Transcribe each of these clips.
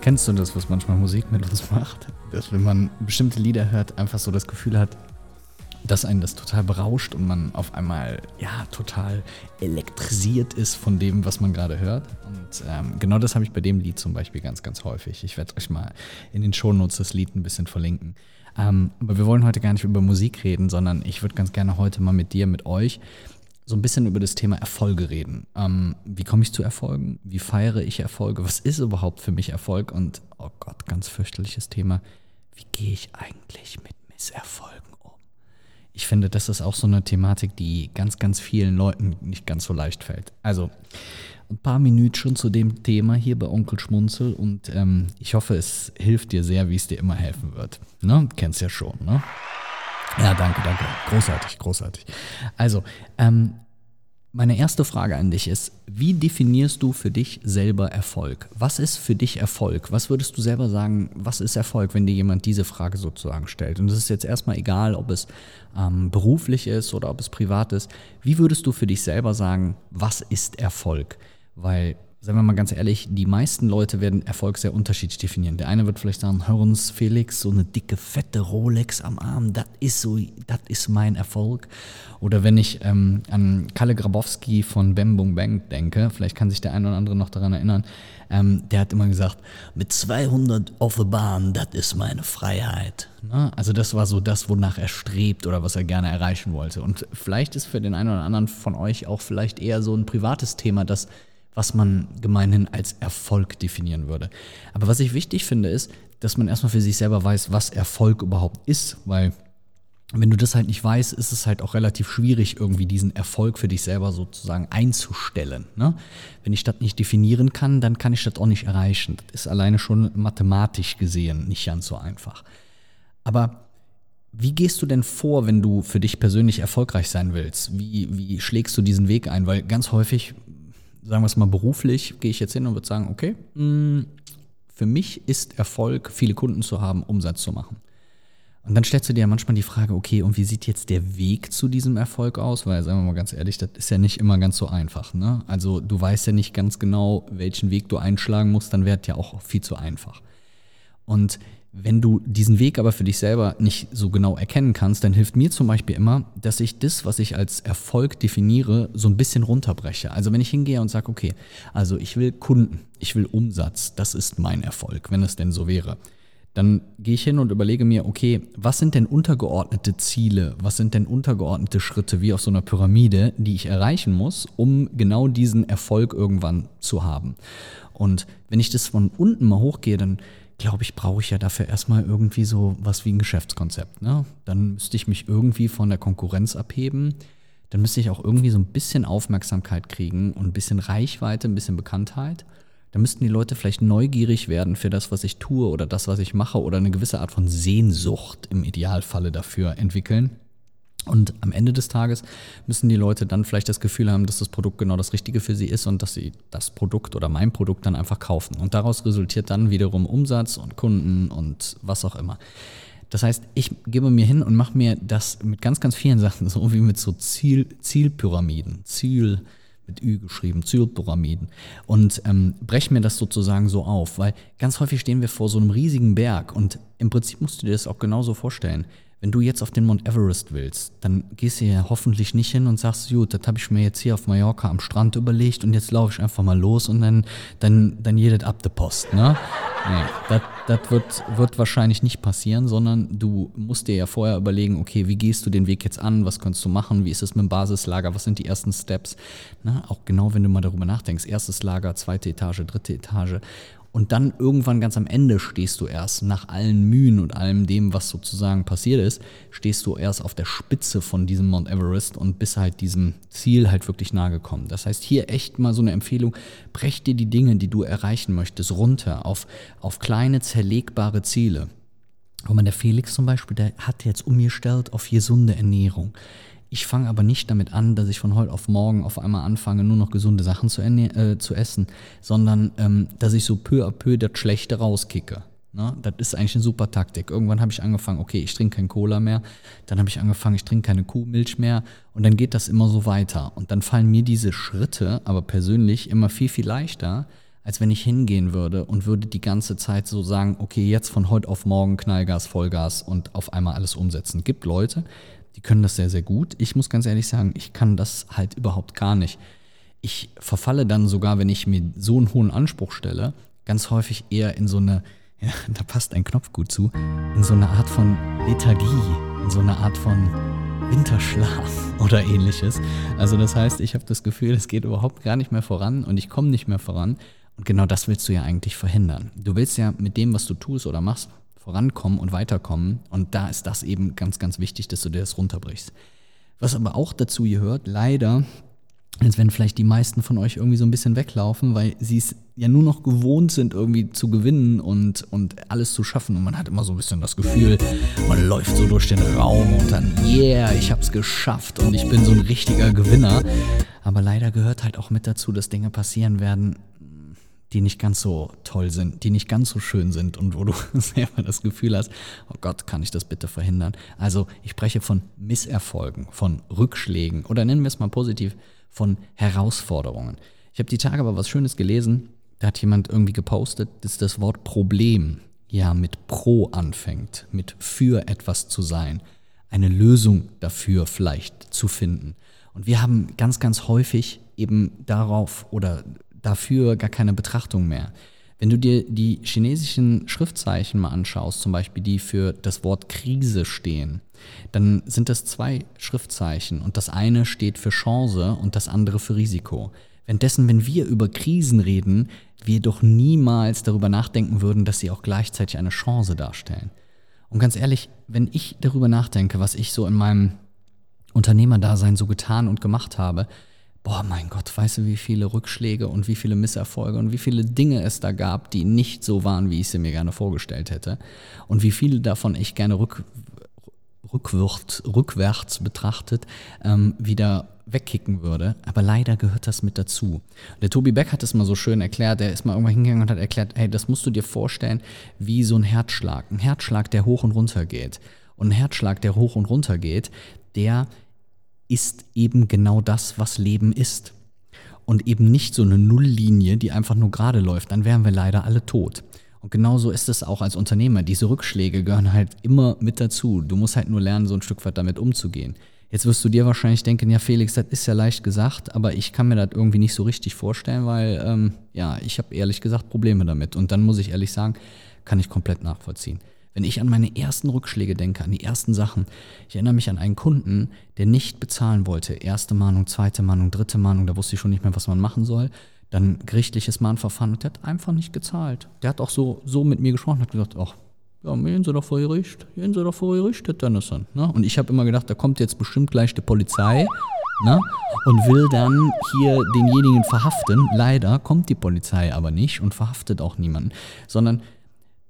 Kennst du das, was manchmal Musik mit uns macht? Dass wenn man bestimmte Lieder hört, einfach so das Gefühl hat, dass einen das total berauscht und man auf einmal ja total elektrisiert ist von dem, was man gerade hört. Und ähm, genau das habe ich bei dem Lied zum Beispiel ganz, ganz häufig. Ich werde euch mal in den Shownotes das Lied ein bisschen verlinken. Ähm, aber wir wollen heute gar nicht über Musik reden, sondern ich würde ganz gerne heute mal mit dir, mit euch so ein bisschen über das Thema Erfolge reden. Ähm, wie komme ich zu Erfolgen? Wie feiere ich Erfolge? Was ist überhaupt für mich Erfolg? Und, oh Gott, ganz fürchterliches Thema. Wie gehe ich eigentlich mit Misserfolgen um? Ich finde, das ist auch so eine Thematik, die ganz, ganz vielen Leuten nicht ganz so leicht fällt. Also, ein paar Minuten schon zu dem Thema hier bei Onkel Schmunzel und ähm, ich hoffe, es hilft dir sehr, wie es dir immer helfen wird. Ne? Kennst ja schon, ne? Ja, danke, danke. Großartig, großartig. Also, ähm, meine erste Frage an dich ist, wie definierst du für dich selber Erfolg? Was ist für dich Erfolg? Was würdest du selber sagen, was ist Erfolg, wenn dir jemand diese Frage sozusagen stellt? Und es ist jetzt erstmal egal, ob es ähm, beruflich ist oder ob es privat ist. Wie würdest du für dich selber sagen, was ist Erfolg? Weil Seien wir mal ganz ehrlich, die meisten Leute werden Erfolg sehr unterschiedlich definieren. Der eine wird vielleicht sagen, hör uns Felix, so eine dicke, fette Rolex am Arm, das ist so, das ist mein Erfolg. Oder wenn ich ähm, an Kalle Grabowski von Bam Boom Bang denke, vielleicht kann sich der eine oder andere noch daran erinnern, ähm, der hat immer gesagt, mit 200 auf der Bahn, das ist meine Freiheit. Ne? Also das war so das, wonach er strebt oder was er gerne erreichen wollte. Und vielleicht ist für den einen oder anderen von euch auch vielleicht eher so ein privates Thema, das was man gemeinhin als Erfolg definieren würde. Aber was ich wichtig finde, ist, dass man erstmal für sich selber weiß, was Erfolg überhaupt ist, weil wenn du das halt nicht weißt, ist es halt auch relativ schwierig, irgendwie diesen Erfolg für dich selber sozusagen einzustellen. Ne? Wenn ich das nicht definieren kann, dann kann ich das auch nicht erreichen. Das ist alleine schon mathematisch gesehen nicht ganz so einfach. Aber wie gehst du denn vor, wenn du für dich persönlich erfolgreich sein willst? Wie, wie schlägst du diesen Weg ein? Weil ganz häufig sagen wir es mal beruflich, gehe ich jetzt hin und würde sagen, okay, mm, für mich ist Erfolg, viele Kunden zu haben, Umsatz zu machen. Und dann stellst du dir ja manchmal die Frage, okay, und wie sieht jetzt der Weg zu diesem Erfolg aus? Weil, sagen wir mal ganz ehrlich, das ist ja nicht immer ganz so einfach. Ne? Also du weißt ja nicht ganz genau, welchen Weg du einschlagen musst, dann wäre es ja auch viel zu einfach. Und wenn du diesen Weg aber für dich selber nicht so genau erkennen kannst, dann hilft mir zum Beispiel immer, dass ich das, was ich als Erfolg definiere, so ein bisschen runterbreche. Also wenn ich hingehe und sage, okay, also ich will Kunden, ich will Umsatz, das ist mein Erfolg, wenn es denn so wäre. Dann gehe ich hin und überlege mir, okay, was sind denn untergeordnete Ziele, was sind denn untergeordnete Schritte wie auf so einer Pyramide, die ich erreichen muss, um genau diesen Erfolg irgendwann zu haben. Und wenn ich das von unten mal hochgehe, dann glaube ich, brauche ich ja dafür erstmal irgendwie so was wie ein Geschäftskonzept. Ne? Dann müsste ich mich irgendwie von der Konkurrenz abheben. Dann müsste ich auch irgendwie so ein bisschen Aufmerksamkeit kriegen und ein bisschen Reichweite, ein bisschen Bekanntheit. Dann müssten die Leute vielleicht neugierig werden für das, was ich tue oder das, was ich mache oder eine gewisse Art von Sehnsucht im Idealfalle dafür entwickeln. Und am Ende des Tages müssen die Leute dann vielleicht das Gefühl haben, dass das Produkt genau das Richtige für sie ist und dass sie das Produkt oder mein Produkt dann einfach kaufen. Und daraus resultiert dann wiederum Umsatz und Kunden und was auch immer. Das heißt, ich gebe mir hin und mache mir das mit ganz, ganz vielen Sachen, so wie mit so Ziel, Zielpyramiden, Ziel mit Ü geschrieben, Zielpyramiden und ähm, breche mir das sozusagen so auf, weil ganz häufig stehen wir vor so einem riesigen Berg und im Prinzip musst du dir das auch genauso vorstellen. Wenn du jetzt auf den Mount Everest willst, dann gehst du ja hoffentlich nicht hin und sagst, gut, das habe ich mir jetzt hier auf Mallorca am Strand überlegt und jetzt laufe ich einfach mal los und dann, dann, dann jedet ab der Post. Ne? Nee, das wird, wird wahrscheinlich nicht passieren, sondern du musst dir ja vorher überlegen, okay, wie gehst du den Weg jetzt an, was kannst du machen, wie ist es mit dem Basislager, was sind die ersten Steps. Ne? Auch genau, wenn du mal darüber nachdenkst, erstes Lager, zweite Etage, dritte Etage und dann irgendwann ganz am Ende stehst du erst, nach allen Mühen und allem dem, was sozusagen passiert ist, stehst du erst auf der Spitze von diesem Mount Everest und bist halt diesem Ziel halt wirklich nahe gekommen. Das heißt, hier echt mal so eine Empfehlung, brech dir die Dinge, die du erreichen möchtest, runter auf, auf kleine, zerlegbare Ziele. Guck mal, der Felix zum Beispiel, der hat jetzt umgestellt auf gesunde Ernährung. Ich fange aber nicht damit an, dass ich von heute auf morgen auf einmal anfange, nur noch gesunde Sachen zu, äh, zu essen, sondern ähm, dass ich so peu à peu das Schlechte rauskicke. Ne? Das ist eigentlich eine super Taktik. Irgendwann habe ich angefangen, okay, ich trinke kein Cola mehr. Dann habe ich angefangen, ich trinke keine Kuhmilch mehr. Und dann geht das immer so weiter. Und dann fallen mir diese Schritte aber persönlich immer viel, viel leichter, als wenn ich hingehen würde und würde die ganze Zeit so sagen, okay, jetzt von heute auf morgen Knallgas, Vollgas und auf einmal alles umsetzen. Gibt Leute, die können das sehr, sehr gut. Ich muss ganz ehrlich sagen, ich kann das halt überhaupt gar nicht. Ich verfalle dann sogar, wenn ich mir so einen hohen Anspruch stelle, ganz häufig eher in so eine, ja, da passt ein Knopf gut zu, in so eine Art von Lethargie, in so eine Art von Winterschlaf oder ähnliches. Also das heißt, ich habe das Gefühl, es geht überhaupt gar nicht mehr voran und ich komme nicht mehr voran. Und genau das willst du ja eigentlich verhindern. Du willst ja mit dem, was du tust oder machst, vorankommen und weiterkommen. Und da ist das eben ganz, ganz wichtig, dass du dir das runterbrichst. Was aber auch dazu gehört, leider, als wenn vielleicht die meisten von euch irgendwie so ein bisschen weglaufen, weil sie es ja nur noch gewohnt sind, irgendwie zu gewinnen und, und alles zu schaffen. Und man hat immer so ein bisschen das Gefühl, man läuft so durch den Raum und dann, yeah, ich hab's geschafft und ich bin so ein richtiger Gewinner. Aber leider gehört halt auch mit dazu, dass Dinge passieren werden, die nicht ganz so toll sind, die nicht ganz so schön sind und wo du selber das Gefühl hast, oh Gott, kann ich das bitte verhindern? Also ich spreche von Misserfolgen, von Rückschlägen oder nennen wir es mal positiv, von Herausforderungen. Ich habe die Tage aber was Schönes gelesen, da hat jemand irgendwie gepostet, dass das Wort Problem ja mit Pro anfängt, mit für etwas zu sein, eine Lösung dafür vielleicht zu finden. Und wir haben ganz, ganz häufig eben darauf oder dafür gar keine Betrachtung mehr. Wenn du dir die chinesischen Schriftzeichen mal anschaust, zum Beispiel die für das Wort Krise stehen, dann sind das zwei Schriftzeichen und das eine steht für Chance und das andere für Risiko. Währenddessen, wenn wir über Krisen reden, wir doch niemals darüber nachdenken würden, dass sie auch gleichzeitig eine Chance darstellen. Und ganz ehrlich, wenn ich darüber nachdenke, was ich so in meinem Unternehmerdasein so getan und gemacht habe, boah, mein Gott, weißt du, wie viele Rückschläge und wie viele Misserfolge und wie viele Dinge es da gab, die nicht so waren, wie ich sie mir gerne vorgestellt hätte. Und wie viele davon ich gerne rück, rückwärts, rückwärts betrachtet ähm, wieder wegkicken würde. Aber leider gehört das mit dazu. Der Tobi Beck hat es mal so schön erklärt. Der ist mal irgendwann hingegangen und hat erklärt, hey, das musst du dir vorstellen wie so ein Herzschlag. Ein Herzschlag, der hoch und runter geht. Und ein Herzschlag, der hoch und runter geht, der ist eben genau das, was Leben ist. Und eben nicht so eine Nulllinie, die einfach nur gerade läuft. Dann wären wir leider alle tot. Und genauso ist es auch als Unternehmer. Diese Rückschläge gehören halt immer mit dazu. Du musst halt nur lernen, so ein Stück weit damit umzugehen. Jetzt wirst du dir wahrscheinlich denken, ja Felix, das ist ja leicht gesagt, aber ich kann mir das irgendwie nicht so richtig vorstellen, weil ähm, ja, ich habe ehrlich gesagt Probleme damit. Und dann muss ich ehrlich sagen, kann ich komplett nachvollziehen. Wenn ich an meine ersten Rückschläge denke, an die ersten Sachen, ich erinnere mich an einen Kunden, der nicht bezahlen wollte. Erste Mahnung, zweite Mahnung, dritte Mahnung, da wusste ich schon nicht mehr, was man machen soll. Dann gerichtliches Mahnverfahren und der hat einfach nicht gezahlt. Der hat auch so, so mit mir gesprochen, hat gesagt, ach, ja, gehen Sie doch vor Gericht, gehen Sie doch vor Gericht, ist dann. Ne? Und ich habe immer gedacht, da kommt jetzt bestimmt gleich die Polizei ne? und will dann hier denjenigen verhaften. Leider kommt die Polizei aber nicht und verhaftet auch niemanden, sondern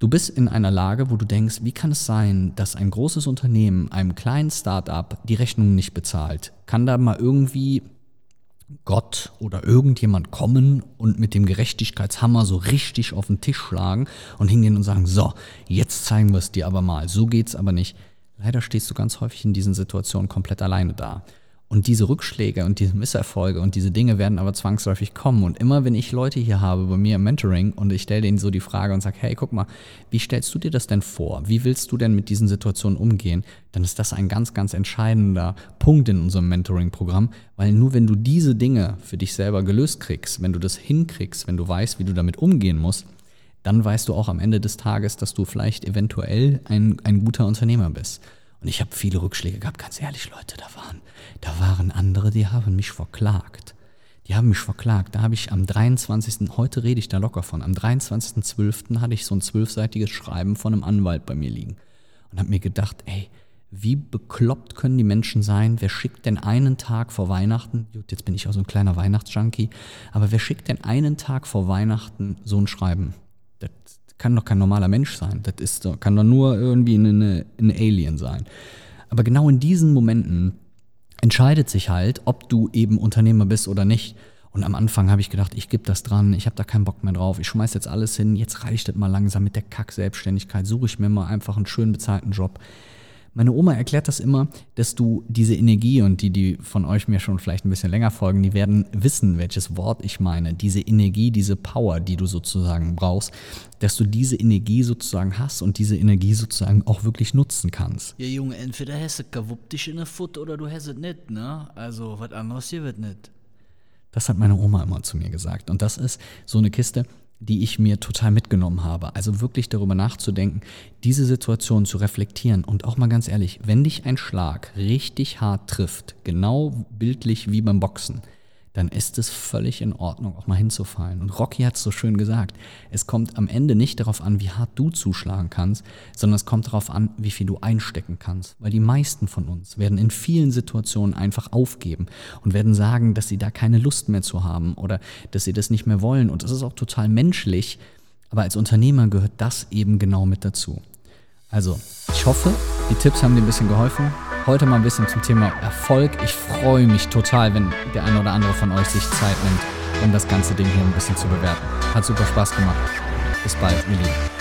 Du bist in einer Lage, wo du denkst, wie kann es sein, dass ein großes Unternehmen einem kleinen Start-up die Rechnung nicht bezahlt? Kann da mal irgendwie Gott oder irgendjemand kommen und mit dem Gerechtigkeitshammer so richtig auf den Tisch schlagen und hingehen und sagen, so, jetzt zeigen wir es dir aber mal. So geht's aber nicht. Leider stehst du ganz häufig in diesen Situationen komplett alleine da. Und diese Rückschläge und diese Misserfolge und diese Dinge werden aber zwangsläufig kommen. Und immer wenn ich Leute hier habe bei mir im Mentoring und ich stelle denen so die Frage und sage, hey, guck mal, wie stellst du dir das denn vor? Wie willst du denn mit diesen Situationen umgehen? Dann ist das ein ganz, ganz entscheidender Punkt in unserem Mentoring-Programm, weil nur wenn du diese Dinge für dich selber gelöst kriegst, wenn du das hinkriegst, wenn du weißt, wie du damit umgehen musst, dann weißt du auch am Ende des Tages, dass du vielleicht eventuell ein, ein guter Unternehmer bist. Und ich habe viele Rückschläge gehabt, ganz ehrlich, Leute, da waren, da waren andere, die haben mich verklagt. Die haben mich verklagt. Da habe ich am 23., heute rede ich da locker von, am 23.12. hatte ich so ein zwölfseitiges Schreiben von einem Anwalt bei mir liegen. Und habe mir gedacht, ey, wie bekloppt können die Menschen sein? Wer schickt denn einen Tag vor Weihnachten, gut, jetzt bin ich auch so ein kleiner Weihnachtsjunkie, aber wer schickt denn einen Tag vor Weihnachten so ein Schreiben? Das kann doch kein normaler Mensch sein. Das ist, kann doch nur irgendwie eine Alien sein. Aber genau in diesen Momenten entscheidet sich halt, ob du eben Unternehmer bist oder nicht. Und am Anfang habe ich gedacht, ich gebe das dran, ich habe da keinen Bock mehr drauf, ich schmeiß jetzt alles hin, jetzt reicht das mal langsam mit der Kack-Selbstständigkeit, suche ich mir mal einfach einen schön bezahlten Job. Meine Oma erklärt das immer, dass du diese Energie und die, die von euch mir schon vielleicht ein bisschen länger folgen, die werden wissen, welches Wort ich meine. Diese Energie, diese Power, die du sozusagen brauchst, dass du diese Energie sozusagen hast und diese Energie sozusagen auch wirklich nutzen kannst. Ja, Junge, entweder hast du gewuppt dich in der Foot oder du hast es nicht, ne? Also, was anderes hier wird nicht. Das hat meine Oma immer zu mir gesagt. Und das ist so eine Kiste, die ich mir total mitgenommen habe. Also wirklich darüber nachzudenken, diese Situation zu reflektieren und auch mal ganz ehrlich, wenn dich ein Schlag richtig hart trifft, genau bildlich wie beim Boxen, dann ist es völlig in Ordnung, auch mal hinzufallen. Und Rocky hat es so schön gesagt, es kommt am Ende nicht darauf an, wie hart du zuschlagen kannst, sondern es kommt darauf an, wie viel du einstecken kannst. Weil die meisten von uns werden in vielen Situationen einfach aufgeben und werden sagen, dass sie da keine Lust mehr zu haben oder dass sie das nicht mehr wollen. Und das ist auch total menschlich. Aber als Unternehmer gehört das eben genau mit dazu. Also, ich hoffe, die Tipps haben dir ein bisschen geholfen. Heute mal ein bisschen zum Thema Erfolg. Ich freue mich total, wenn der eine oder andere von euch sich Zeit nimmt, um das ganze Ding hier ein bisschen zu bewerten. Hat super Spaß gemacht. Bis bald, ihr Lieben.